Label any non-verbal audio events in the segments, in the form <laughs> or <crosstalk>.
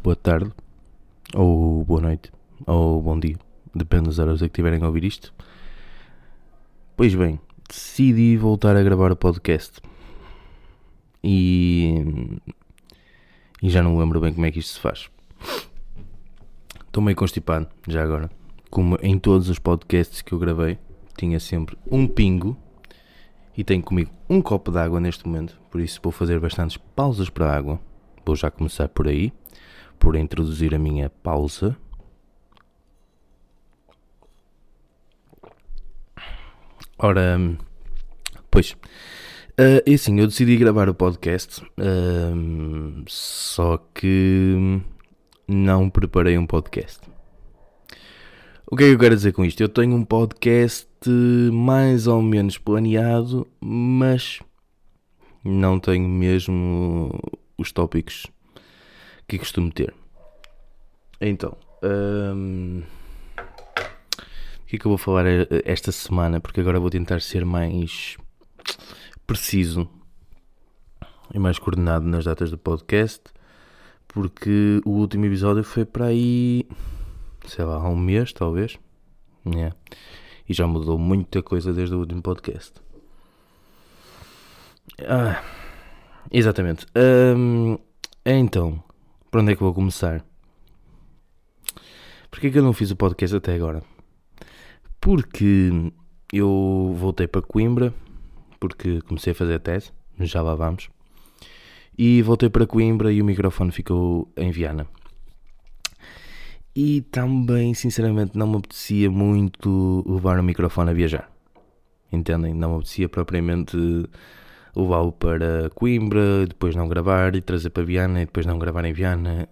Boa tarde, ou boa noite, ou bom dia, depende das horas a que tiverem a ouvir isto. Pois bem, decidi voltar a gravar o podcast e, e já não lembro bem como é que isto se faz. Estou meio constipado, já agora. Como em todos os podcasts que eu gravei, tinha sempre um pingo e tenho comigo um copo de água neste momento, por isso vou fazer bastantes pausas para a água Vou já começar por aí, por introduzir a minha pausa. Ora, pois, uh, e assim, eu decidi gravar o podcast, uh, só que não preparei um podcast. O que é que eu quero dizer com isto? Eu tenho um podcast mais ou menos planeado, mas não tenho mesmo os tópicos que costumo ter. Então, hum, o que é que eu vou falar esta semana? Porque agora vou tentar ser mais preciso e mais coordenado nas datas do podcast. Porque o último episódio foi para aí, sei lá, há um mês talvez. Yeah. E já mudou muita coisa desde o último podcast. Ah. Exatamente. Um, então, para onde é que vou começar? Porquê que eu não fiz o podcast até agora? Porque eu voltei para Coimbra, porque comecei a fazer a tese, já lá vamos. E voltei para Coimbra e o microfone ficou em Viana. E também, sinceramente, não me apetecia muito levar o microfone a viajar. Entendem? Não me apetecia propriamente levá-lo para Coimbra, depois não gravar e trazer para Viana e depois não gravar em Viana.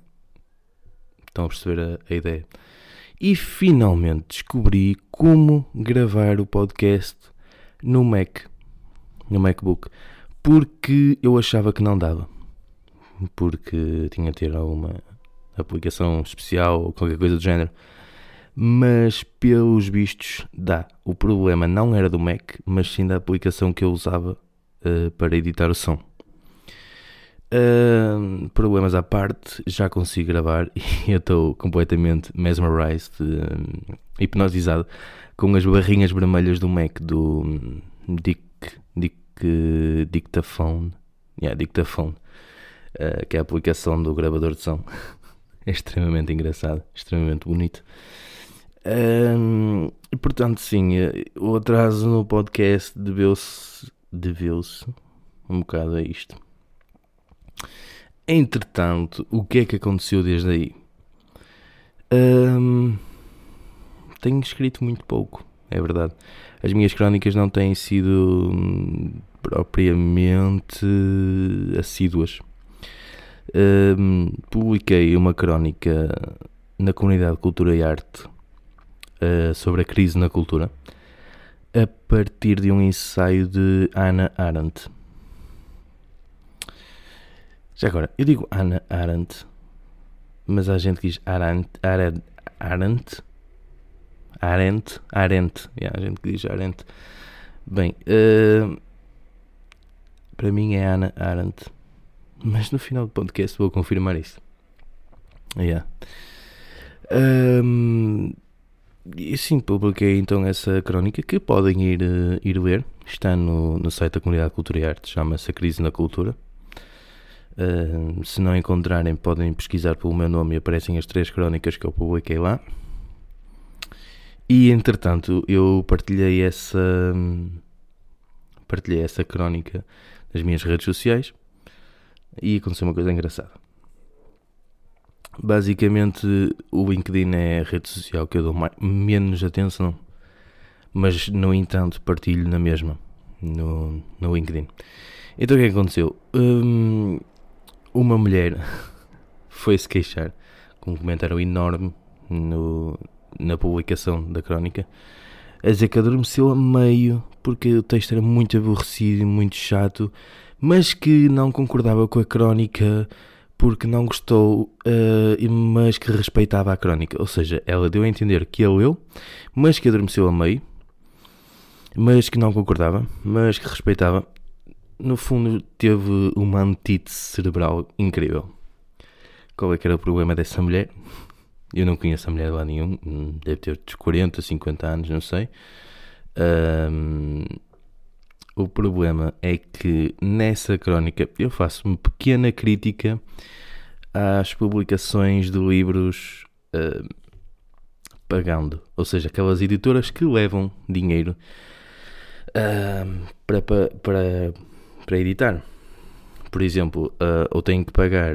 Estão a perceber a, a ideia? E finalmente descobri como gravar o podcast no Mac, no MacBook, porque eu achava que não dava. Porque tinha de ter alguma aplicação especial ou qualquer coisa do género. Mas pelos vistos dá. O problema não era do Mac, mas sim da aplicação que eu usava uh, para editar o som. Uh, problemas à parte, já consigo gravar <laughs> e eu estou completamente mesmerized, uh, hipnotizado com as barrinhas vermelhas do Mac do um, Dic, Dic, Dictaphone, yeah, Dictaphone uh, que é a aplicação do gravador de som. <laughs> é extremamente engraçado, extremamente bonito. e portanto, sim, o atraso no podcast deveu-se deveu-se um bocado a isto. Entretanto, o que é que aconteceu desde aí? tenho escrito muito pouco, é verdade. As minhas crónicas não têm sido hum, propriamente assíduas. publiquei uma crónica na comunidade de Cultura e Arte uh, sobre a crise na cultura a partir de um ensaio de Hannah Arendt. Já agora, eu digo Hannah Arendt, mas há gente que diz Arendt, Arendt, Arendt, Arendt, Arendt, yeah, há gente que diz Arendt. Bem, uh, para mim é Hannah Arendt, mas no final do podcast vou confirmar isso. Yeah. Um, e sim, publiquei então essa crónica que podem ir, uh, ir ler. Está no, no site da Comunidade de Cultura e Arte, chama-se A Crise na Cultura. Uh, se não encontrarem, podem pesquisar pelo meu nome e aparecem as três crónicas que eu publiquei lá. E entretanto, eu partilhei essa partilhei essa crónica nas minhas redes sociais e aconteceu uma coisa engraçada. Basicamente, o LinkedIn é a rede social que eu dou mais, menos atenção, mas no entanto partilho na mesma no, no LinkedIn. Então o que, é aconteceu? Um, uma mulher <laughs> foi-se queixar com um comentário enorme no, na publicação da crónica a dizer que adormeceu a meio porque o texto era muito aborrecido e muito chato, mas que não concordava com a crónica porque não gostou, uh, mas que respeitava a crónica. Ou seja, ela deu a entender que ele leu, mas que adormeceu a meio, mas que não concordava, mas que respeitava. No fundo, teve uma antítese cerebral incrível. qual é que era o problema dessa mulher. Eu não conheço a mulher lá nenhum, deve ter uns 40, 50 anos, não sei. O problema é que nessa crónica eu faço uma pequena crítica às publicações de livros uh, pagando, ou seja, aquelas editoras que levam dinheiro uh, para, para, para editar. Por exemplo, uh, eu tenho que pagar,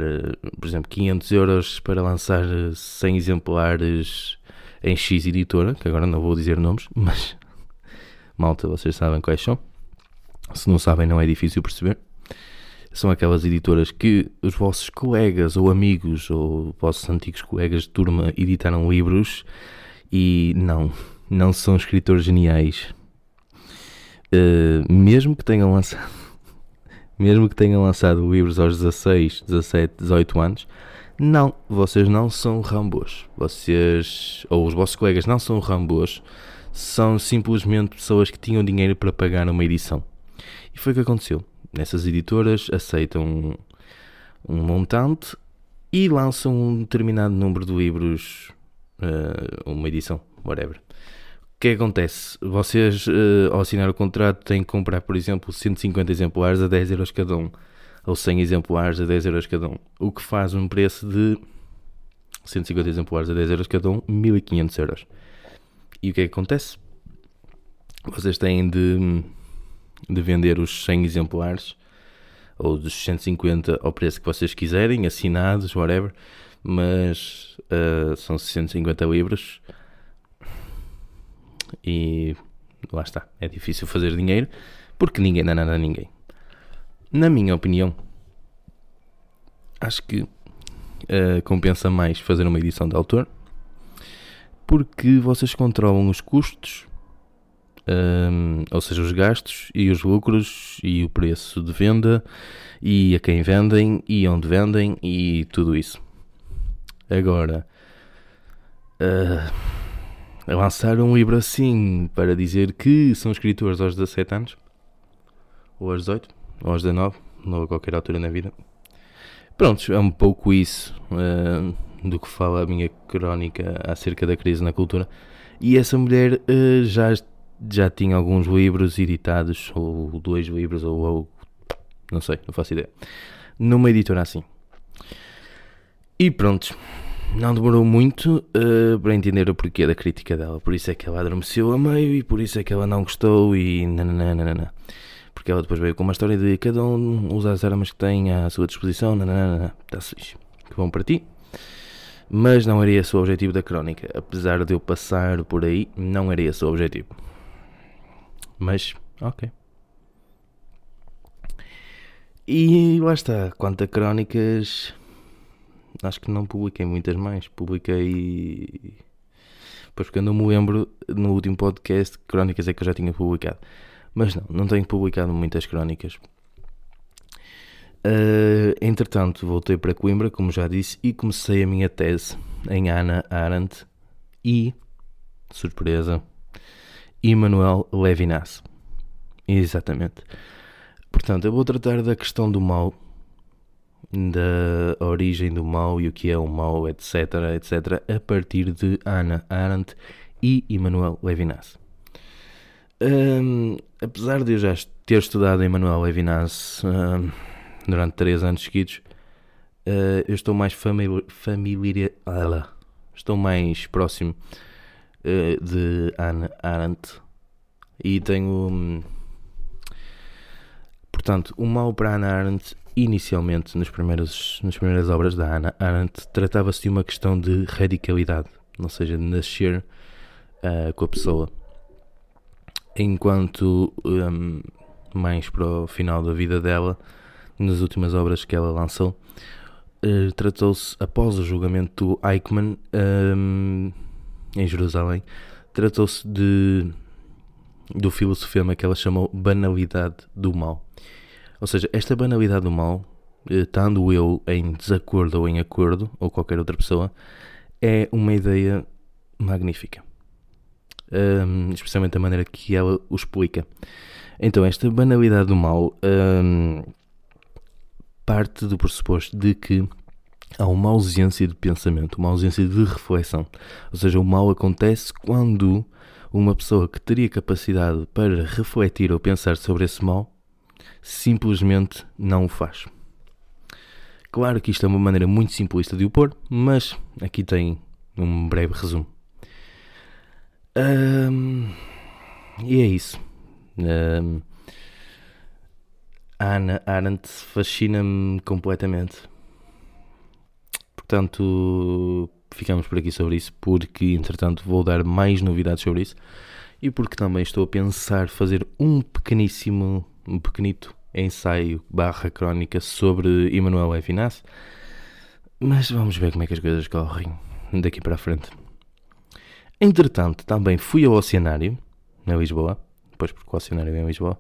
por exemplo, 500 euros para lançar 100 exemplares em X editora, que agora não vou dizer nomes, mas <laughs> malta, vocês sabem quais são. Se não sabem, não é difícil perceber. São aquelas editoras que os vossos colegas ou amigos ou vossos antigos colegas de turma editaram livros e não, não são escritores geniais. Uh, mesmo que tenham lançado <laughs> mesmo que tenham lançado livros aos 16, 17, 18 anos, não, vocês não são rambos. Vocês, ou os vossos colegas não são rambos, são simplesmente pessoas que tinham dinheiro para pagar uma edição. E foi o que aconteceu. Nessas editoras aceitam um, um montante e lançam um determinado número de livros, uh, uma edição, whatever. O que, é que acontece? Vocês, uh, ao assinar o contrato, têm que comprar, por exemplo, 150 exemplares a 10 euros cada um, ou 100 exemplares a 10 euros cada um, o que faz um preço de 150 exemplares a 10 euros cada um, 1500 euros. E o que é que acontece? Vocês têm de de vender os 100 exemplares ou dos 150 ao preço que vocês quiserem, assinados, whatever, mas uh, são 150 livros e lá está, é difícil fazer dinheiro porque ninguém dá nada a ninguém. Na minha opinião, acho que uh, compensa mais fazer uma edição de autor porque vocês controlam os custos um, ou seja, os gastos e os lucros e o preço de venda e a quem vendem e onde vendem e tudo isso. Agora, uh, lançar um livro assim para dizer que são escritores aos 17 anos, ou aos 18, ou aos 19, ou a qualquer altura na vida. Pronto, é um pouco isso uh, do que fala a minha crónica acerca da crise na cultura. E essa mulher uh, já já tinha alguns livros editados, ou dois livros, ou, ou não sei, não faço ideia, numa editora assim. E pronto, não demorou muito uh, para entender o porquê da crítica dela. Por isso é que ela adormeceu a meio e por isso é que ela não gostou e nananana. Porque ela depois veio com uma história de cada um usa as armas que tem à sua disposição, nananana. Está-se fixe. Que bom para ti. Mas não era esse o objetivo da crónica. Apesar de eu passar por aí, não era esse o objetivo. Mas, ok. E lá está, quanto a crónicas, acho que não publiquei muitas mais. Publiquei. Pois porque eu não me lembro no último podcast que crónicas é que eu já tinha publicado. Mas não, não tenho publicado muitas crónicas. Uh, entretanto, voltei para Coimbra, como já disse, e comecei a minha tese em Ana Arendt e, surpresa, Immanuel Levinas. Exatamente. Portanto, eu vou tratar da questão do mal, da origem do mal e o que é o mal, etc, etc, a partir de Ana Arendt e Immanuel Levinas. Um, apesar de eu já ter estudado Immanuel Levinas um, durante três anos seguidos, uh, eu estou mais familiar, familiar, estou mais próximo de Anne Arendt e tenho. Hum, portanto, o mal para Anna Arendt, inicialmente, nos primeiros, nas primeiras obras da Anna Arendt, tratava-se de uma questão de radicalidade, ou seja, de nascer uh, com a pessoa. Enquanto, um, mais para o final da vida dela, nas últimas obras que ela lançou, uh, tratou-se, após o julgamento do Eichmann, um, em Jerusalém, tratou-se de do filosofema que ela chamou banalidade do mal. Ou seja, esta banalidade do mal, eh, estando eu em desacordo ou em acordo, ou qualquer outra pessoa, é uma ideia magnífica. Um, especialmente a maneira que ela o explica. Então, esta banalidade do mal um, parte do pressuposto de que há uma ausência de pensamento, uma ausência de reflexão. Ou seja, o mal acontece quando uma pessoa que teria capacidade para refletir ou pensar sobre esse mal simplesmente não o faz. Claro que isto é uma maneira muito simplista de o pôr, mas aqui tem um breve resumo. Um, e é isso. Um, Ana Arendt fascina-me completamente. Portanto, ficamos por aqui sobre isso, porque entretanto vou dar mais novidades sobre isso e porque também estou a pensar fazer um pequeníssimo, um pequenito ensaio barra crónica sobre Emmanuel Levinas. Mas vamos ver como é que as coisas correm daqui para a frente. Entretanto, também fui ao Oceanário, na Lisboa, depois porque o Oceanário é em Lisboa.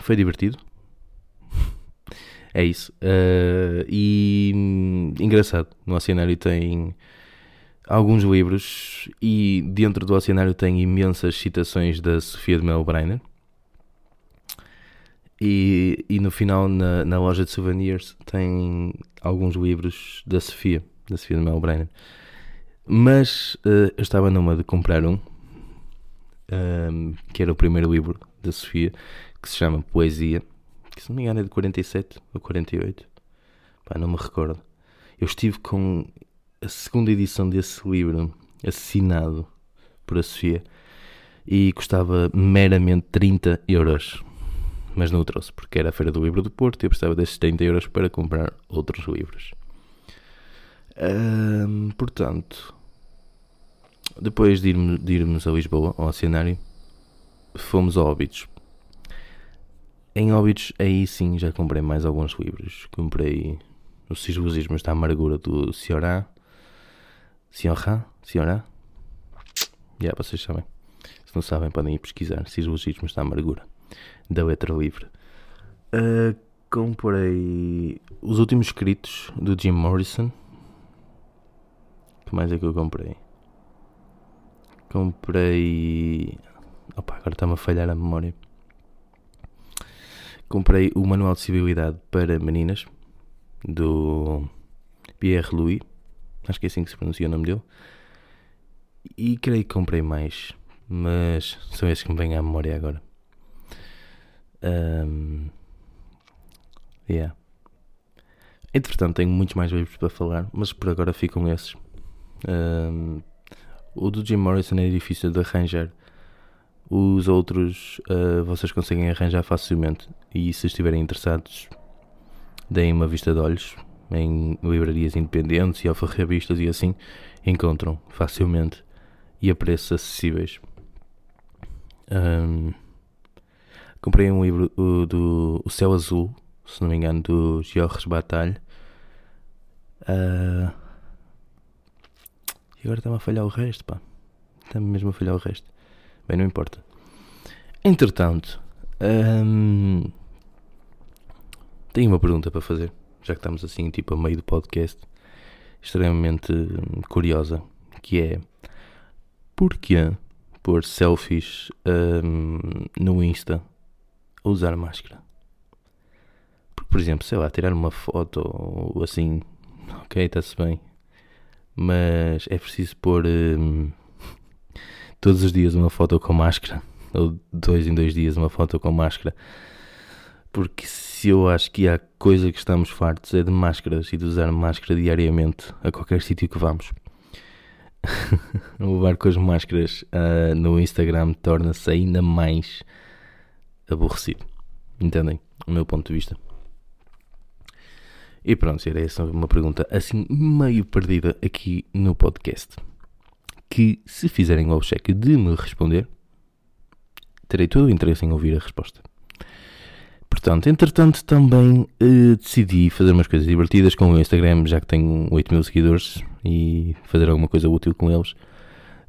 Foi divertido. É isso. Uh, e engraçado, no Oceanário tem alguns livros e dentro do Oceanário tem imensas citações da Sofia de Mel Breiner. E, e no final, na, na loja de souvenirs, tem alguns livros da Sofia, da Sofia de Mel Breiner. Mas uh, eu estava numa de comprar um, um, ehm, que era o primeiro livro da Sofia, que se chama Poesia, que se não me engano é de 47 ou 48. Pá, não me recordo. Eu estive com a segunda edição desse livro assinado por a Sofia e custava meramente 30 euros mas não o trouxe porque era a Feira do Livro do Porto e eu precisava desses 30 euros para comprar outros livros. portanto, depois de, irmos, de irmos a Lisboa, ao cenário, fomos a Óbidos. Em Óbidos, aí sim já comprei mais alguns livros. Comprei o Sisbusismos da Amargura do Ciorá. Ciorá? Ciorá? Já, vocês sabem. Se não sabem, podem ir pesquisar. Sisbusismos da Amargura da letra livre. Uh, comprei os últimos escritos do Jim Morrison. que mais é que eu comprei? Comprei. Opa, agora está-me a falhar a memória. Comprei o Manual de Civilidade para Meninas do Pierre Louis. Acho que é assim que se pronuncia o nome dele. E creio que comprei mais, mas são esses que me vêm à memória agora. Um, yeah. Entretanto, tenho muitos mais livros para falar, mas por agora ficam esses. Um, o do Jim Morrison é difícil de arranjar. Os outros uh, vocês conseguem arranjar facilmente. E se estiverem interessados, deem uma vista de olhos em livrarias independentes e alfarrabistas e assim encontram facilmente e a preços acessíveis. Um, Comprei um livro o, do O Céu Azul, se não me engano, do Georges Bataille. Uh, e agora está-me a falhar o resto, pá. Está-me mesmo a falhar o resto. Bem, não importa. Entretanto, um, tenho uma pergunta para fazer, já que estamos assim, tipo, a meio do podcast, extremamente curiosa, que é porquê pôr selfies um, no Insta a usar máscara. Porque, por exemplo, sei lá, tirar uma foto ou assim, ok, está-se bem. Mas é preciso pôr hum, todos os dias uma foto com máscara. Ou dois em dois dias uma foto com máscara. Porque se eu acho que há coisa que estamos fartos é de máscaras e de usar máscara diariamente a qualquer sítio que vamos. <laughs> levar com as máscaras uh, no Instagram torna-se ainda mais aborrecido. Entendem? O meu ponto de vista. E pronto, era essa uma pergunta assim meio perdida aqui no podcast. Que se fizerem o check de me responder, terei todo o interesse em ouvir a resposta. Portanto, entretanto, também uh, decidi fazer umas coisas divertidas com o Instagram, já que tenho 8 mil seguidores, e fazer alguma coisa útil com eles.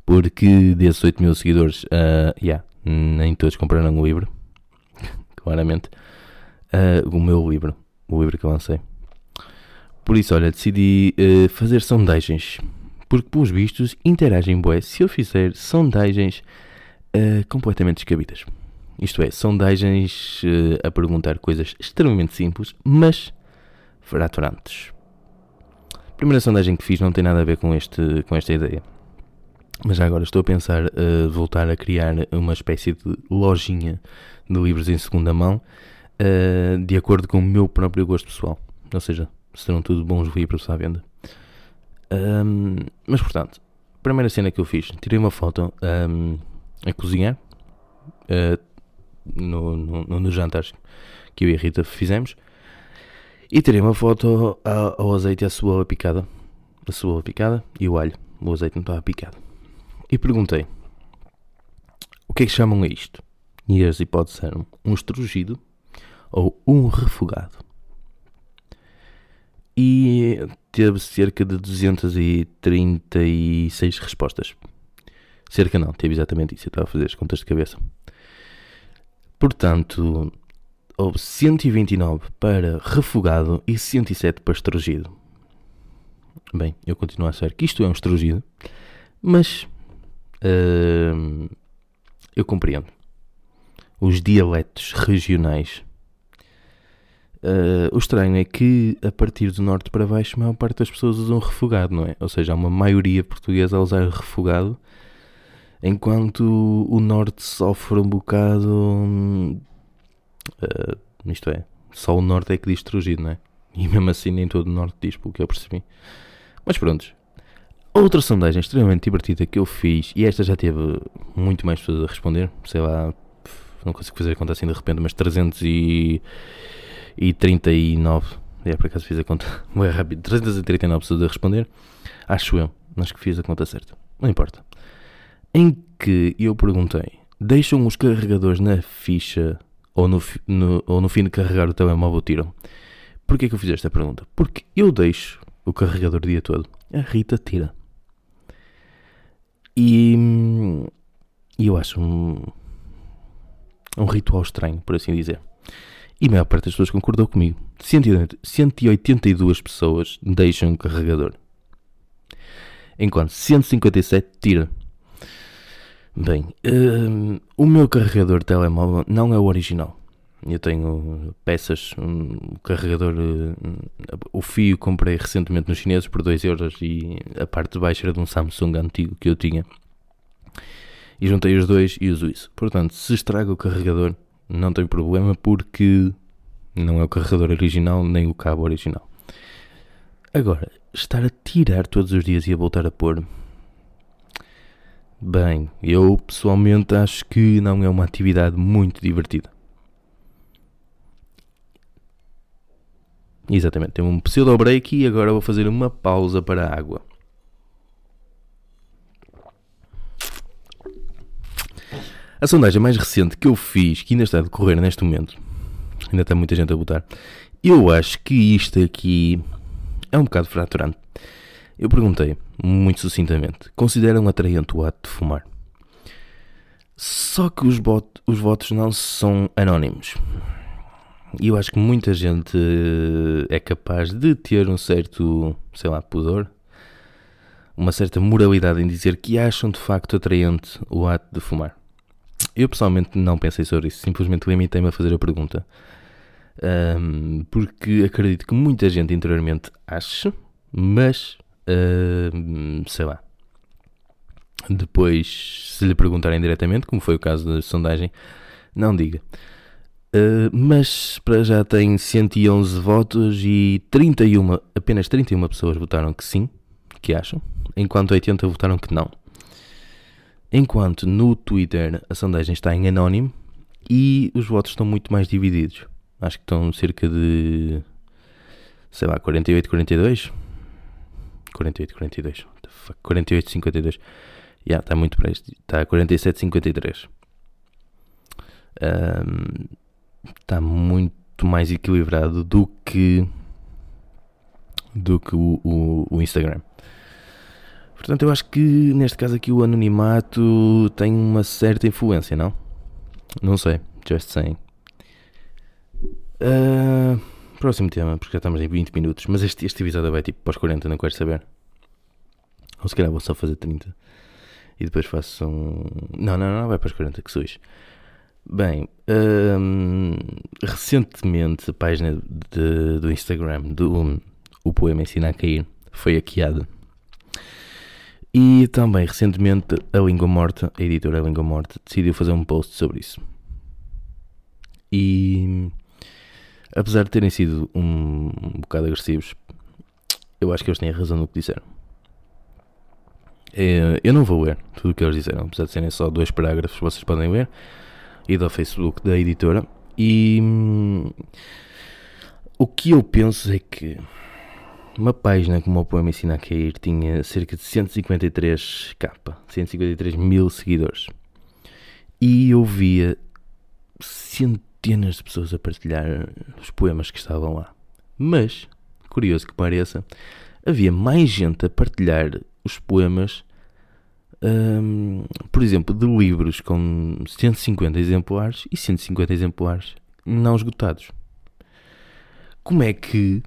Porque desses 8 mil seguidores, uh, yeah, nem todos compraram o livro <laughs> claramente, uh, o meu livro, o livro que eu lancei. Por isso, olha, decidi uh, fazer sondagens, porque, pelos vistos, interagem bué se eu fizer sondagens uh, completamente descabidas. Isto é, sondagens a perguntar coisas extremamente simples, mas fraturantes. A primeira sondagem que fiz não tem nada a ver com, este, com esta ideia. Mas já agora estou a pensar uh, voltar a criar uma espécie de lojinha de livros em segunda mão, uh, de acordo com o meu próprio gosto pessoal. Ou seja, serão tudo bons livros à venda. Um, mas portanto, primeira cena que eu fiz, tirei uma foto um, a cozinhar uh, no, no, no jantar que eu e a Rita fizemos e tirei uma foto ao, ao azeite e à cebola picada. A cebola picada e o alho. O azeite não estava picado e perguntei: o que é que chamam a isto? E as hipóteses eram um estrugido ou um refogado. E teve cerca de 236 respostas. Cerca não, teve exatamente isso. Eu estava a fazer as contas de cabeça. Portanto, houve 129 para refogado e 107 para estrugido. Bem, eu continuo a achar que isto é um estrugido, mas Uh, eu compreendo. Os dialetos regionais. Uh, o estranho é que a partir do norte para baixo a maior parte das pessoas usam refogado, não é? Ou seja, há uma maioria portuguesa a usar refogado, enquanto o norte sofre um bocado. Uh, isto é, só o norte é que diz estrugido, não é? E mesmo assim nem todo o norte diz, pelo que eu percebi. Mas pronto, Outra sondagem extremamente divertida que eu fiz, e esta já teve muito mais pessoas a responder, sei lá, não consigo fazer conta assim de repente, mas 339, é por acaso fiz a conta, <laughs> é rápido, 339 pessoas a responder, acho eu, acho que fiz a conta certa, não importa. Em que eu perguntei, deixam os carregadores na ficha ou no, no, ou no fim de carregar o telemóvel tiram? Porquê que eu fiz esta pergunta? Porque eu deixo o carregador o dia todo, a Rita tira. E, e eu acho um, um ritual estranho, por assim dizer. E a maior parte das pessoas concordou comigo. 182 pessoas deixam o carregador. Enquanto 157 tira. Bem, uh, o meu carregador de telemóvel não é o original. Eu tenho peças, um carregador, uh, o fio comprei recentemente nos chineses por 2 euros e a parte de baixo era de um Samsung antigo que eu tinha. E juntei os dois e uso isso. Portanto, se estraga o carregador, não tem problema porque não é o carregador original nem o cabo original. Agora, estar a tirar todos os dias e a voltar a pôr. Bem, eu pessoalmente acho que não é uma atividade muito divertida. Exatamente, tem um pseudo break e agora vou fazer uma pausa para a água. A sondagem mais recente que eu fiz, que ainda está a decorrer neste momento, ainda está muita gente a votar, eu acho que isto aqui é um bocado fraturante. Eu perguntei, muito sucintamente, consideram atraente o ato de fumar? Só que os, os votos não são anónimos. E eu acho que muita gente eh, é capaz de ter um certo, sei lá, pudor, uma certa moralidade em dizer que acham de facto atraente o ato de fumar. Eu pessoalmente não pensei sobre isso, simplesmente limitei-me a fazer a pergunta. Um, porque acredito que muita gente interiormente acha, mas um, sei lá. Depois, se lhe perguntarem diretamente, como foi o caso da sondagem, não diga. Uh, mas para já tem 111 votos e 31, apenas 31 pessoas votaram que sim, que acham, enquanto 80 votaram que não. Enquanto no Twitter a sondagem está em anónimo e os votos estão muito mais divididos. Acho que estão cerca de, sei lá, 48, 42? 48, 42. 48, 52. Já, yeah, está muito presto. Está 47, 53. Um, está muito mais equilibrado do que do que o, o, o, Instagram. Portanto, eu acho que neste caso aqui o anonimato tem uma certa influência, não? Não sei, just saying. Uh, próximo tema, porque já estamos em 20 minutos, mas este, este episódio vai tipo para os 40, não quero saber. Ou se calhar vou só fazer 30 e depois faço um. Não, não, não, vai para os 40, que sois. Bem, hum, recentemente a página de, do Instagram do um, O Poema Ensina a Cair foi hackeada. E também recentemente a Língua Morta, a editora Língua Morta, decidiu fazer um post sobre isso. E apesar de terem sido um, um bocado agressivos, eu acho que eles têm razão no que disseram. É, eu não vou ler tudo o que eles disseram, apesar de serem só dois parágrafos, vocês podem ler, e do Facebook da editora. E hum, o que eu penso é que uma página como o Poema Ensina a Cair tinha cerca de 153k, 153 mil seguidores. E eu via centenas de pessoas a partilhar os poemas que estavam lá. Mas, curioso que pareça, havia mais gente a partilhar os poemas, hum, por exemplo, de livros com 150 exemplares e 150 exemplares não esgotados. Como é que,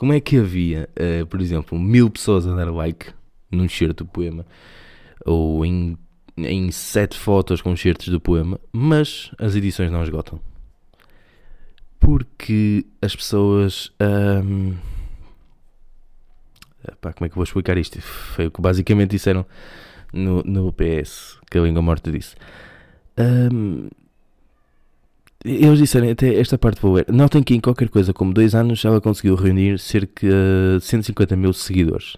como é que havia, uh, por exemplo, mil pessoas a dar like num certo poema ou em, em sete fotos com certos do poema, mas as edições não esgotam? Porque as pessoas. Um, Pá, como é que eu vou explicar isto? Foi o que basicamente disseram no, no PS, que a língua morta disse. Um, eles disseram, até esta parte vou ler. Notem que em qualquer coisa como dois anos ela conseguiu reunir cerca de 150 mil seguidores,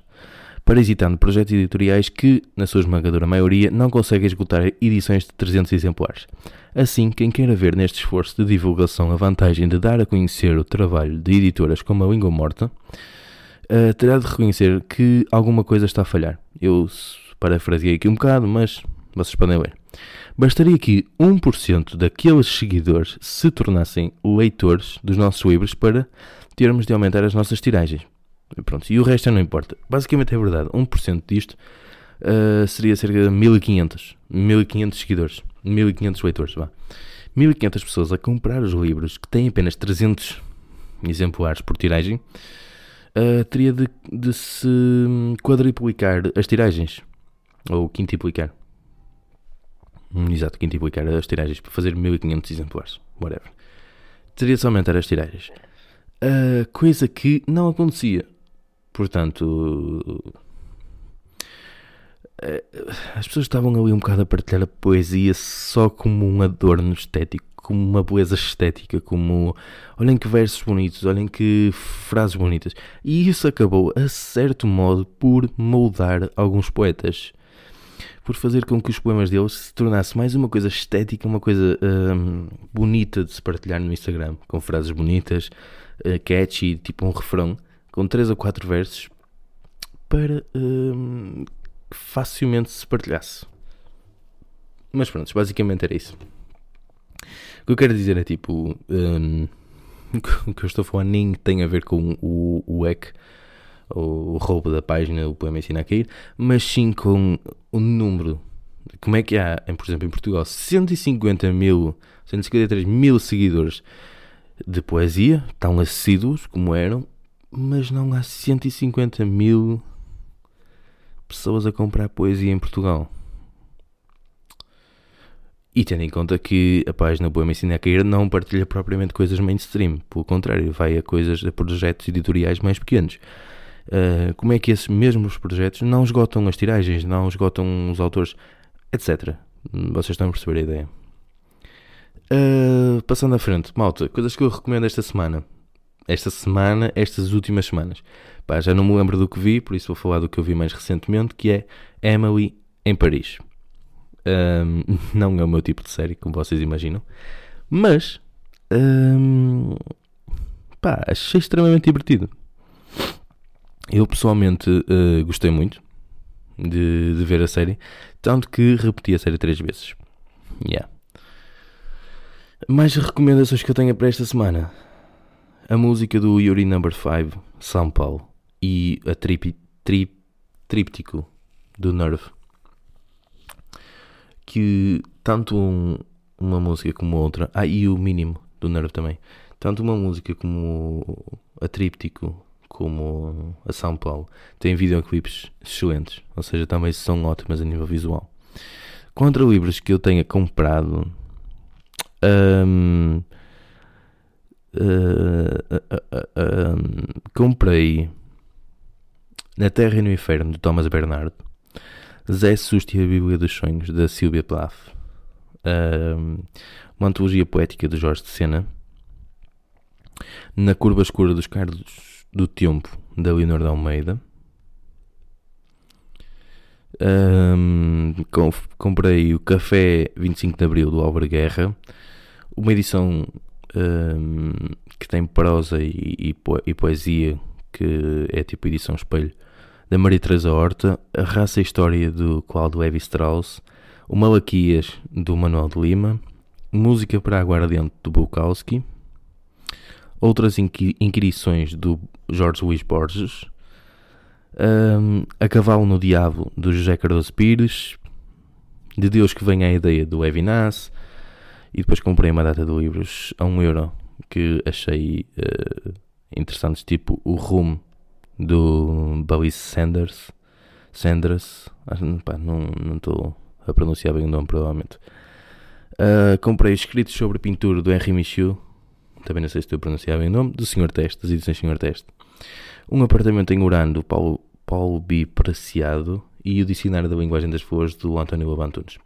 parasitando projetos editoriais que, na sua esmagadora maioria, não conseguem esgotar edições de 300 exemplares. Assim, quem queira ver neste esforço de divulgação a vantagem de dar a conhecer o trabalho de editoras como a Língua Morta, uh, terá de reconhecer que alguma coisa está a falhar. Eu parafraseei aqui um bocado, mas vocês podem ver. Bastaria que 1% daqueles seguidores se tornassem leitores dos nossos livros para termos de aumentar as nossas tiragens. Pronto, e o resto não importa. Basicamente é verdade. 1% disto uh, seria cerca de 1500. 1500 seguidores. 1500 leitores, vá. 1500 pessoas a comprar os livros que têm apenas 300 exemplares por tiragem uh, teria de, de, se quadriplicar as tiragens. Ou quintuplicar. Hum, exato, quintuplicar as tiragens para fazer 1500 exemplares. Whatever. Teria de aumentar as tiragens. Uh, coisa que não acontecia. Portanto, as pessoas estavam ali um bocado a partilhar a poesia só como um adorno estético como uma beleza estética, como olhem que versos bonitos, olhem que frases bonitas. E isso acabou, a certo modo, por moldar alguns poetas. Por fazer com que os poemas deles se tornasse mais uma coisa estética, uma coisa hum, bonita de se partilhar no Instagram, com frases bonitas, uh, catchy, tipo um refrão, com três ou quatro versos, para hum, que facilmente se partilhasse. Mas pronto, basicamente era isso. O que eu quero dizer é tipo. Um, <laughs> o que eu estou a falar nem tem a ver com o, o EC, o, o roubo da página, o poema ensina a cair, mas sim com o número. Como é que há, por exemplo, em Portugal, 150 mil, 153 mil seguidores de poesia, tão assíduos como eram, mas não há 150 mil pessoas a comprar poesia em Portugal. E tendo em conta que a página Poema Ensina a Cair não partilha propriamente coisas mainstream, pelo contrário, vai a coisas, a projetos editoriais mais pequenos. Uh, como é que esses mesmos projetos não esgotam as tiragens, não esgotam os autores, etc. Vocês estão a perceber a ideia. Uh, passando à frente, malta, coisas que eu recomendo esta semana. Esta semana, estas últimas semanas. Pá, já não me lembro do que vi, por isso vou falar do que eu vi mais recentemente, que é Emily em Paris. Um, <laughs> não é o meu tipo de série, como vocês imaginam. Mas, um, pá, achei extremamente divertido. Eu pessoalmente uh, gostei muito de, de, ver a série, tanto que repeti a série três vezes. Yeah. Mais recomendações que eu tenho para esta semana: a música do Yuri Number 5, São Paulo, e a trip, trip, tríptico do Nerve que tanto um, uma música como outra, ah, e o mínimo do Nerve também, tanto uma música como a Tríptico, como a São Paulo, têm videoclipes excelentes, ou seja, também são ótimas a nível visual. Contra livros que eu tenha comprado, Um, uh, uh, comprei Na Terra e no Inferno de Thomas Bernardo, Zé Susto e a Bíblia dos Sonhos da Silvia Plath, uma antologia poética de Jorge de Sena, Na Curva Escura dos Carlos do Tempo da Leonor de Almeida. Um, comprei o Café 25 de Abril do Álvaro Guerra, uma edição um, que tem prosa e, e, poesia, que é tipo edição espelho, da Maria Teresa Horta, A Raça e História do Cláudio Levi Strauss, o Malaquias do Manuel de Lima, Música para Aguardente do Bukowski, outras inquirições do Jorge Luís Borges, um, A Cavalo no Diabo, do José Cardoso Pires. De Deus que vem a ideia do Evinas. E depois comprei uma data de livros a um euro que achei uh, interessantes, tipo o Rumo do Balice Sanders. Sanders, pá, não estou a pronunciar bem o nome, provavelmente. Uh, comprei escritos sobre pintura do Henri Michaud, também não sei se estou a pronunciar bem o nome, do Sr. Teste, das edições Sr. Teste um apartamento em Urano do Paulo, Paulo B. Preciado e o Dicionário da Linguagem das Flores do António Lobantunes.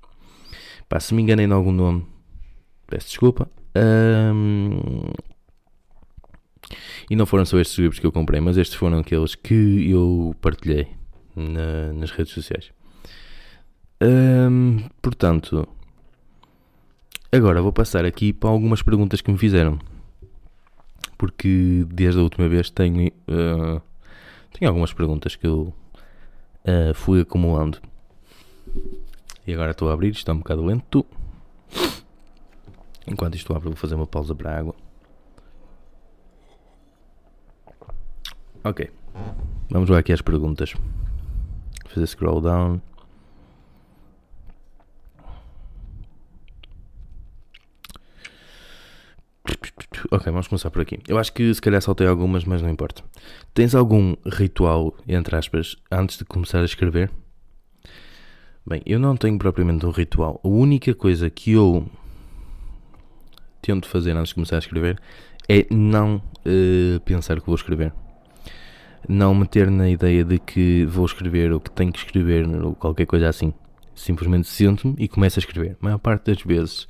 Pá, se me enganei em algum nome, peço desculpa. Um... E não foram só estes livros que eu comprei, mas estes foram aqueles que eu partilhei na, nas redes sociais. Um, portanto, agora vou passar aqui para algumas perguntas que me fizeram porque desde a última vez tenho, uh, tenho algumas perguntas que eu uh, fui acumulando. E agora estou a abrir, está um bocado lento. Enquanto isto abre, vou fazer uma pausa para a água. Ok, vamos lá aqui às perguntas. Vou fazer scroll down. Ok, vamos começar por aqui. Eu acho que se calhar saltei algumas, mas não importa. Tens algum ritual, entre aspas, antes de começar a escrever? Bem, eu não tenho propriamente um ritual. A única coisa que eu tento fazer antes de começar a escrever é não uh, pensar que vou escrever. Não meter na ideia de que vou escrever ou que tenho que escrever ou qualquer coisa assim. Simplesmente sento-me e começo a escrever. A maior parte das vezes,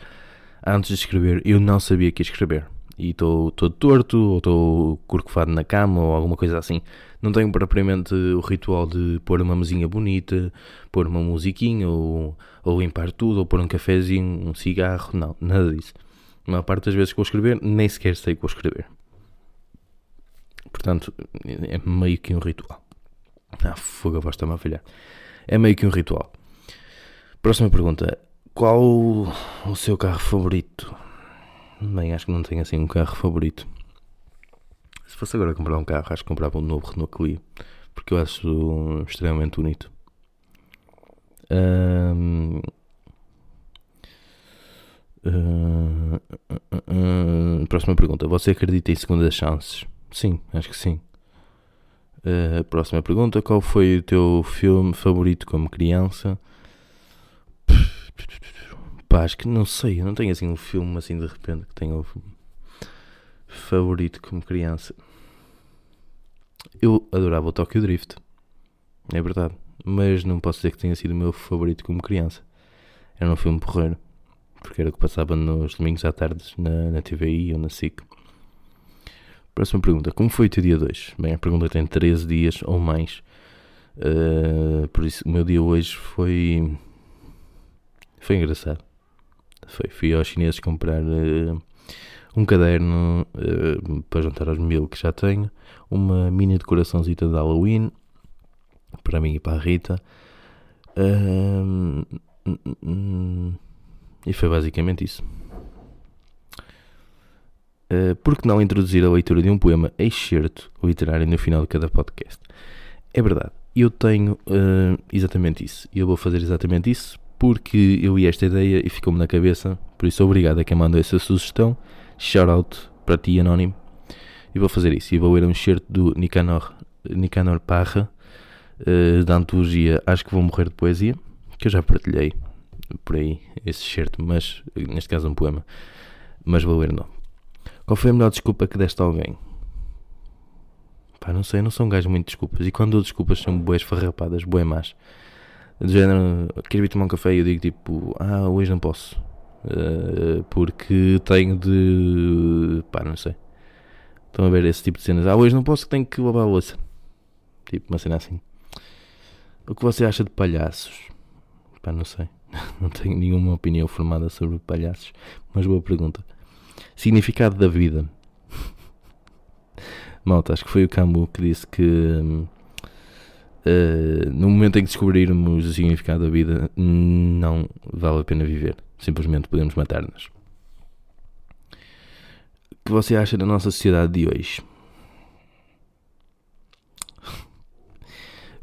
antes de escrever, eu não sabia que ia escrever e estou todo torto, ou estou corcovado na cama, ou alguma coisa assim. Não tenho propriamente o ritual de pôr uma mesinha bonita, pôr uma musiquinha, ou, ou limpar tudo, ou pôr um cafezinho, um cigarro, não, nada disso. A maior parte das vezes que vou escrever, nem sequer sei que vou escrever. Portanto, é meio que um ritual. Ah, fogo, a voz está-me a falhar. É meio que um ritual. Próxima pergunta. Qual o seu carro favorito? Bem, acho que não tenho assim um carro favorito. Se fosse agora comprar um carro, acho que comprava um novo Renault Clio, porque eu acho extremamente bonito. Um, uh, uh, uh, próxima pergunta. Você acredita em segundas chances? Sim, acho que sim. próxima pergunta. Qual foi o teu filme favorito como criança? Pá, acho que não sei, eu não tenho assim um filme assim de repente que tenha favorito como criança. Eu adorava o Tokyo Drift, é verdade, mas não posso dizer que tenha sido o meu favorito como criança. Era um filme porreiro, porque era o que passava nos domingos à tarde na, na TVI ou na SIC. Próxima pergunta: Como foi o teu dia 2? Bem, a pergunta tem 13 dias ou mais. Uh, por isso, o meu dia hoje foi. Foi engraçado. Foi, fui aos chineses comprar uh, um caderno uh, para juntar aos mil que já tenho, uma mini decoraçãozita de Halloween para mim e para a Rita. Uh, e foi basicamente isso. Uh, por que não introduzir a leitura de um poema excerto literário no final de cada podcast? É verdade, eu tenho uh, exatamente isso. E eu vou fazer exatamente isso porque eu vi esta ideia e ficou-me na cabeça. Por isso, obrigado a quem mandou essa sugestão. Shout out para ti, Anónimo. E vou fazer isso. E vou ler um excerto do Nicanor, Nicanor Parra, uh, da antologia Acho que Vou Morrer de Poesia, que eu já partilhei por aí, esse excerto, mas neste caso é um poema. mas vou ler não. Qual foi a melhor desculpa que deste a alguém? Pá, não sei, não sou um gajo muito de desculpas. E quando dou desculpas são boas farrapadas, boé más. De género, quero ir tomar um café e eu digo tipo, ah, hoje não posso. Uh, porque tenho de. pá, não sei. Estão a ver esse tipo de cenas. Ah, hoje não posso tenho que lavar a louça. Tipo, uma cena assim. O que você acha de palhaços? Pá, não sei. <laughs> Não tenho nenhuma opinião formada sobre palhaços. Mas boa pergunta. Significado da vida. <laughs> Malta, acho que foi o Camus que disse que uh, no momento em que descobrirmos o significado da vida, não vale a pena viver. Simplesmente podemos matar-nos. O que você acha da nossa sociedade de hoje? <laughs>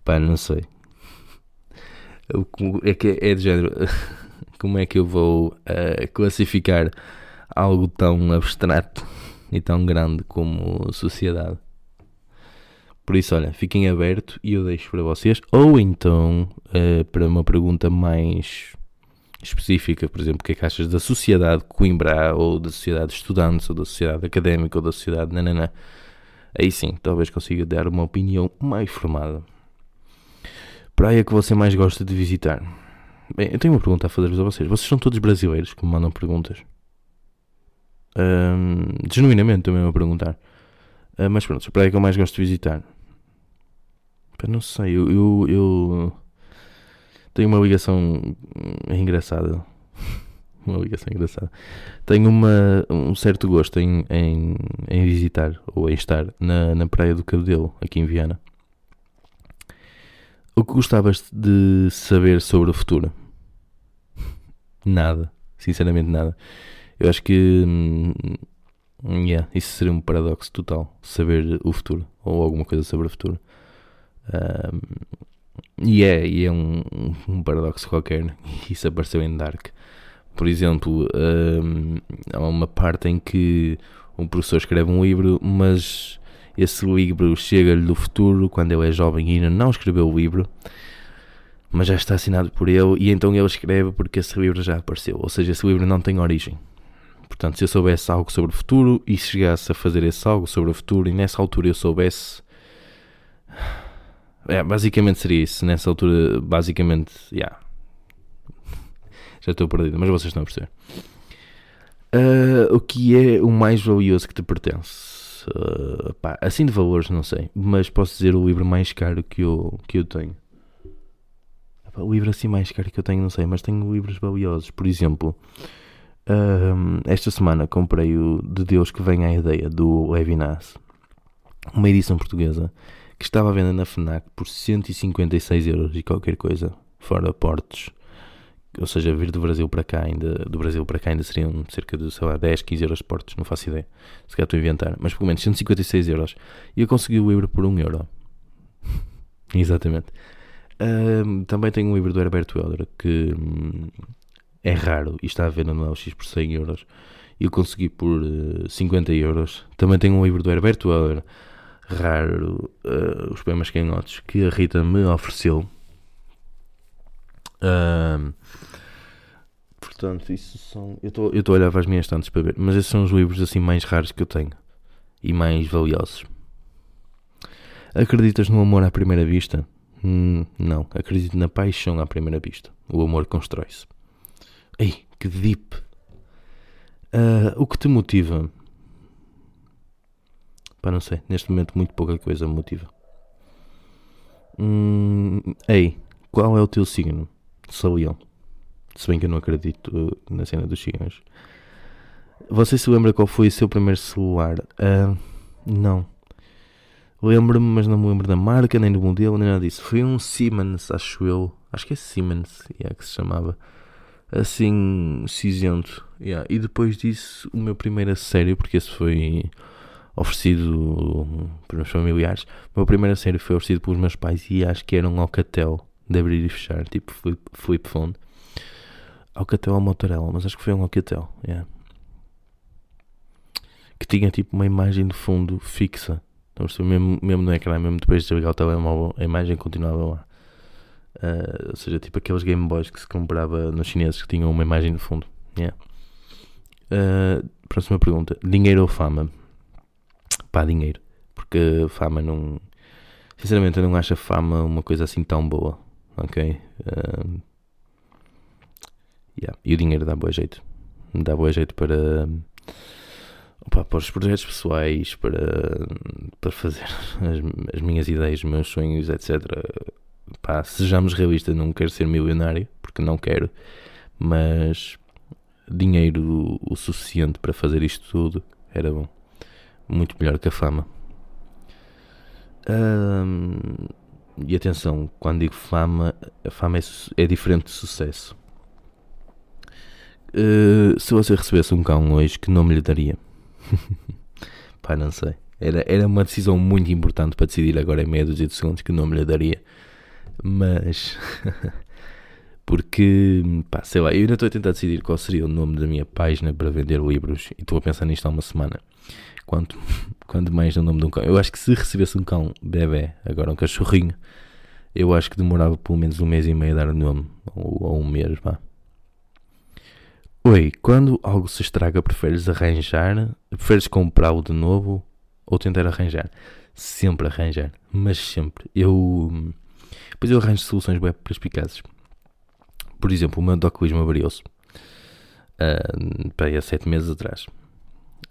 Pá, não sei. É que é de género. <laughs> Como é que eu vou uh, classificar algo tão abstrato e tão grande como sociedade? Por isso, olha, fiquem abertos e eu deixo para vocês. Ou então, uh, para uma pergunta mais específica, por exemplo, o que é que achas da sociedade Coimbra, ou da sociedade de estudantes, ou da sociedade académica, ou da sociedade nanana. Aí sim, talvez consiga dar uma opinião mais formada. Praia que você mais gosta de visitar? Bem, eu tenho uma pergunta a fazer-vos a vocês. Vocês são todos brasileiros que me mandam perguntas? Um, genuinamente também a perguntar. Uh, mas pronto, a praia que eu mais gosto de visitar. não sei, eu, eu, eu tenho uma ligação engraçada. <laughs> uma ligação engraçada. Tenho uma, um certo gosto em, em, em visitar ou em estar na, na Praia do Cabedelo, aqui em Viana. O que gostavas de saber sobre o futuro? <laughs> Nada. Sinceramente, nada. Eu acho que. Hum, yeah, isso seria um paradoxo total. Saber o futuro. Ou alguma coisa sobre o futuro. Um, e é, e é um, um paradoxo qualquer. <laughs> Isso apareceu em Dark. Por exemplo, um, há uma parte em que um professor escreve um livro, mas esse livro chega-lhe do futuro, quando ele é jovem e ainda não escreveu o livro, mas já está assinado por ele, e então ele escreve porque esse livro já apareceu. Ou seja, esse livro não tem origem. Portanto, se eu soubesse algo sobre o futuro e chegasse a fazer esse algo sobre o futuro, e nessa altura eu soubesse. É, basicamente seria isso. Nessa altura, basicamente, yeah. já estou perdido, mas vocês estão a perceber. Uh, o que é o mais valioso que te pertence? Uh, pá, assim de valores, não sei. Mas posso dizer o livro mais caro que eu, que eu tenho. o livro assim mais caro que eu tenho, não sei. Mas tenho livros valiosos. Por exemplo, uh, esta semana comprei o De Deus que Vem à Ideia, do Levinas. Uma edição portuguesa que estava à venda na FNAC por 156 euros e qualquer coisa. Fora portos ou seja, vir do Brasil para cá ainda, do Brasil para cá ainda seriam cerca de, sei lá, 10, 15 euros de portos, não faço ideia. Se calhar estou a inventar, mas pelo menos 156 euros. E eu consegui o livro por 1 euro. <laughs> Exatamente. Um, também tenho um livro do Herberto Helder que hum, é raro e está a venda no LX por 100 euros. Eu consegui por uh, 50 euros. Também tenho um livro do Herberto Helder, raro, uh, Os Poemas Canhotos, que a Rita me ofereceu portanto, isso são. Eu estou a olhar para as minhas estantes para ver, mas esses são os livros assim mais raros que eu tenho e mais valiosos. Acreditas no amor à primeira vista? Hum, não, acredito na paixão à primeira vista. O amor constrói-se. Ei, que deep! Uh, o que te motiva? Pá, não sei. Neste momento, muito pouca coisa me motiva. Hum, ei, qual é o teu signo? Sou leão. Se bem que eu não acredito na cena dos ciganos. Você se lembra qual foi o seu primeiro celular? Uh, não. Lembro-me, mas não me lembro da marca, nem do modelo, nem nada disso. Foi um Siemens, acho eu. Acho que é Siemens, yeah, que se chamava. Assim, cinzento. Yeah. E depois disso, o meu primeiro a sério, porque esse foi oferecido pelos meus familiares. O meu primeiro a sério foi oferecido pelos meus pais e acho que era um Alcatel de abrir e fechar, tipo flip, flip phone. Alcatel ou Motorola, mas acho que foi um Alcatel, yeah. Que tinha tipo uma imagem de fundo fixa. Então, mesmo, mesmo no ecrã, mesmo depois de desligar o telemóvel, a imagem continuava lá. Uh, ou seja, tipo aqueles Game Boys que se comprava nos chineses que tinham uma imagem de fundo. Yeah. Uh, próxima pergunta: dinheiro ou fama? Pá, dinheiro. Porque fama não. Sinceramente, eu não acho a fama uma coisa assim tão boa. Ok? Uh, yeah. E o dinheiro dá boa jeito. Dá boa jeito para. Opa, para os projetos pessoais, para, para fazer <laughs> as, as minhas ideias, os meus sonhos, etc. Pá, sejamos realistas, não quero ser milionário, porque não quero, mas dinheiro o suficiente para fazer isto tudo era bom. Muito melhor que a fama. e atenção, quando digo fama, a fama é, é diferente de sucesso. Uh, se você recebesse um cão hoje, que nome lhe daria? <laughs> Pá, não sei. Era, era uma decisão muito importante para decidir agora em meia dúzia de segundos que nome lhe daria. Mas. <laughs> porque, pá, sei lá, eu ainda estou a tentar decidir qual seria o nome da minha página para vender livros e estou a pensar nisto há uma semana. Quanto, <laughs> quanto mais o nome de um cão. Eu acho que se recebesse um cão bebê, agora um cachorrinho, eu acho que demorava pelo menos um mês e meio a dar o nome, ou, ou um mês, vá. Oi, quando algo se estraga, preferes arranjar? Preferes comprá-lo de novo ou tentar arranjar? Sempre arranjar, mas sempre. Eu. Depois eu arranjo soluções web perspicazes. Por exemplo, o meu doculismo avariou-se uh, para aí há 7 meses atrás.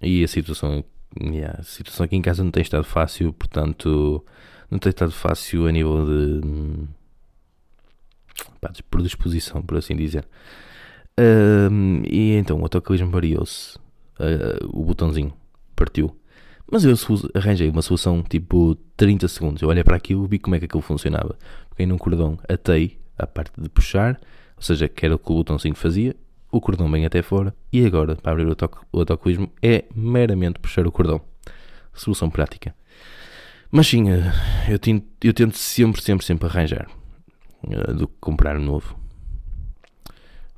E a situação, yeah, a situação aqui em casa não tem estado fácil, portanto, não tem estado fácil a nível de, pá, de predisposição, por assim dizer. Uh, e então o autoclismo variou-se. Uh, o botãozinho partiu. Mas eu arranjei uma solução tipo 30 segundos. Eu olhei para aquilo vi como é que aquilo funcionava. Peguei num cordão, atei a parte de puxar, ou seja, que era o que o botãozinho fazia. O cordão vem até fora. E agora, para abrir o autocolismo, é meramente puxar o cordão. Solução prática. Mas sim, eh, eu tento, eu tento sempre, sempre, sempre arranjar eh, do que comprar novo.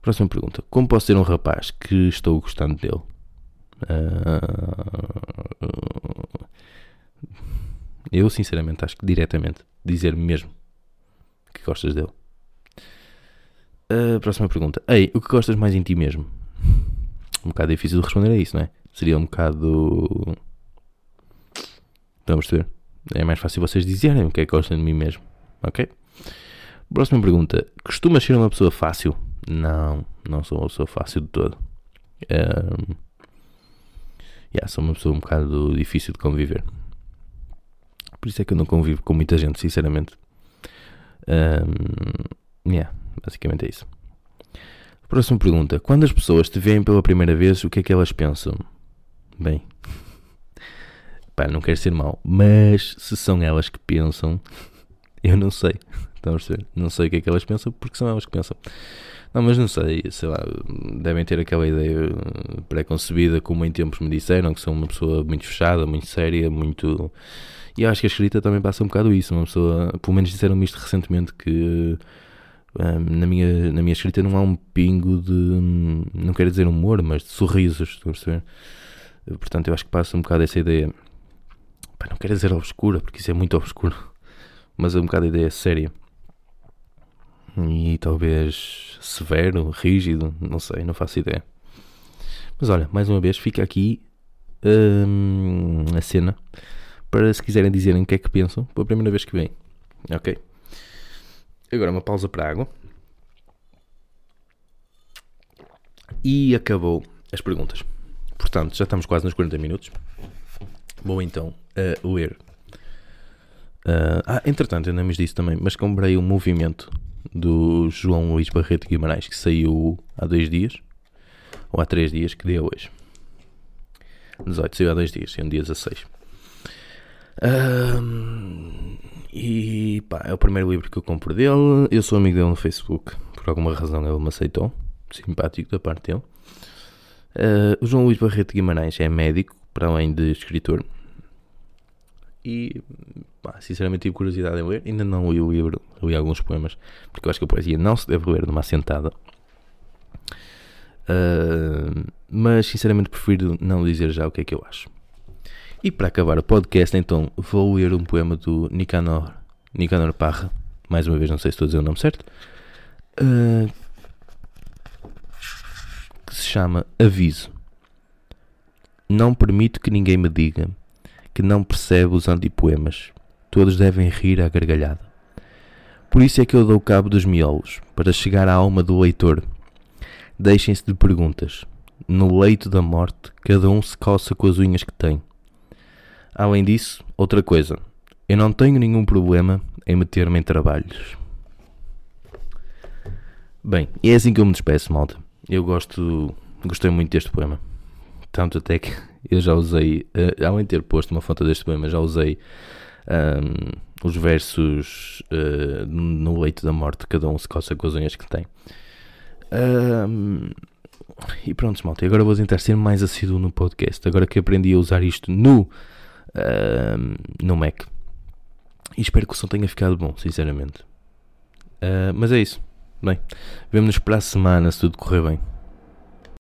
Próxima pergunta. Como posso ser um rapaz que estou gostando dele? Uh, eu, sinceramente, acho que diretamente dizer mesmo que gostas dele. Uh, próxima pergunta. Ei, o que gostas mais em ti mesmo? Um bocado difícil de responder a isso, não é? Seria um bocado. Vamos ver. É mais fácil vocês dizerem o que é que gostam de mim mesmo. Ok? Próxima pergunta. Costumas ser uma pessoa fácil? Não, não sou uma pessoa fácil de todo. Yeah, sou uma pessoa um bocado difícil de conviver. Por isso é que eu não convivo com muita gente, sinceramente. Um, yeah, basicamente é isso. Próxima pergunta. Quando as pessoas te veem pela primeira vez, o que é que elas pensam? Bem, <laughs> pá, não quero ser mau, mas se são elas que pensam, <laughs> eu não sei. Estão a? Não sei o que é que elas pensam, porque são elas que pensam. Não, mas não sei, sei lá, devem ter aquela ideia pré-concebida, como em tempos me disseram, que sou uma pessoa muito fechada, muito séria, muito. E eu acho que a escrita também passa um bocado isso. Uma pessoa, pelo menos disseram-me isto recentemente, que um, na, minha, na minha escrita não há um pingo de. Não quero dizer humor, mas de sorrisos, estão a perceber? Portanto, eu acho que passa um bocado essa ideia. Pá, não quero dizer obscura, porque isso é muito obscuro, <laughs> mas é um bocado a ideia séria e talvez severo, rígido, não sei, não faço ideia. Mas olha, mais uma vez fica aqui hum, a cena para se quiserem dizerem o que é que pensam pela primeira vez que vêm. Ok? Agora uma pausa para água. E acabou as perguntas. Portanto, já estamos quase nos 40 minutos. Vou então a ler. Uh, ah, entretanto, não me disse também, mas comprei um movimento do João Luís Barreto Guimarães, que saiu há dois dias, ou há três dias, que dia é hoje? 18, saiu há dois dias, é um dia 16. Um, e pá, é o primeiro livro que eu compro dele. Eu sou amigo dele no Facebook, por alguma razão ele me aceitou, simpático da parte dele. Uh, o João Luís Barreto Guimarães é médico, para além de escritor. E pá, sinceramente tive curiosidade em ler. Ainda não li o livro, li alguns poemas, porque eu acho que a poesia não se deve ler numa assentada. Uh, mas sinceramente prefiro não dizer já o que é que eu acho. E para acabar o podcast, então vou ler um poema do Nicanor, Nicanor Parra. Mais uma vez, não sei se estou a dizer o nome certo. Uh, que se chama Aviso. Não permito que ninguém me diga que não percebe os antipoemas. Todos devem rir à gargalhada. Por isso é que eu dou cabo dos miolos, para chegar à alma do leitor. Deixem-se de perguntas. No leito da morte, cada um se coça com as unhas que tem. Além disso, outra coisa. Eu não tenho nenhum problema em meter-me em trabalhos. Bem, é assim que eu me despeço, malta. Eu gosto, gostei muito deste poema. Tanto até que eu já usei, uh, além de ter posto uma foto deste poema, já usei um, os versos uh, no leito da morte, cada um se coça com as unhas que tem. Um, e pronto, malta. Agora vou tentar ser mais assíduo no podcast. Agora que aprendi a usar isto no, no Mac. E espero que o som tenha ficado bom, sinceramente. Uh, mas é isso. Bem, vemo-nos para a semana se tudo correr bem.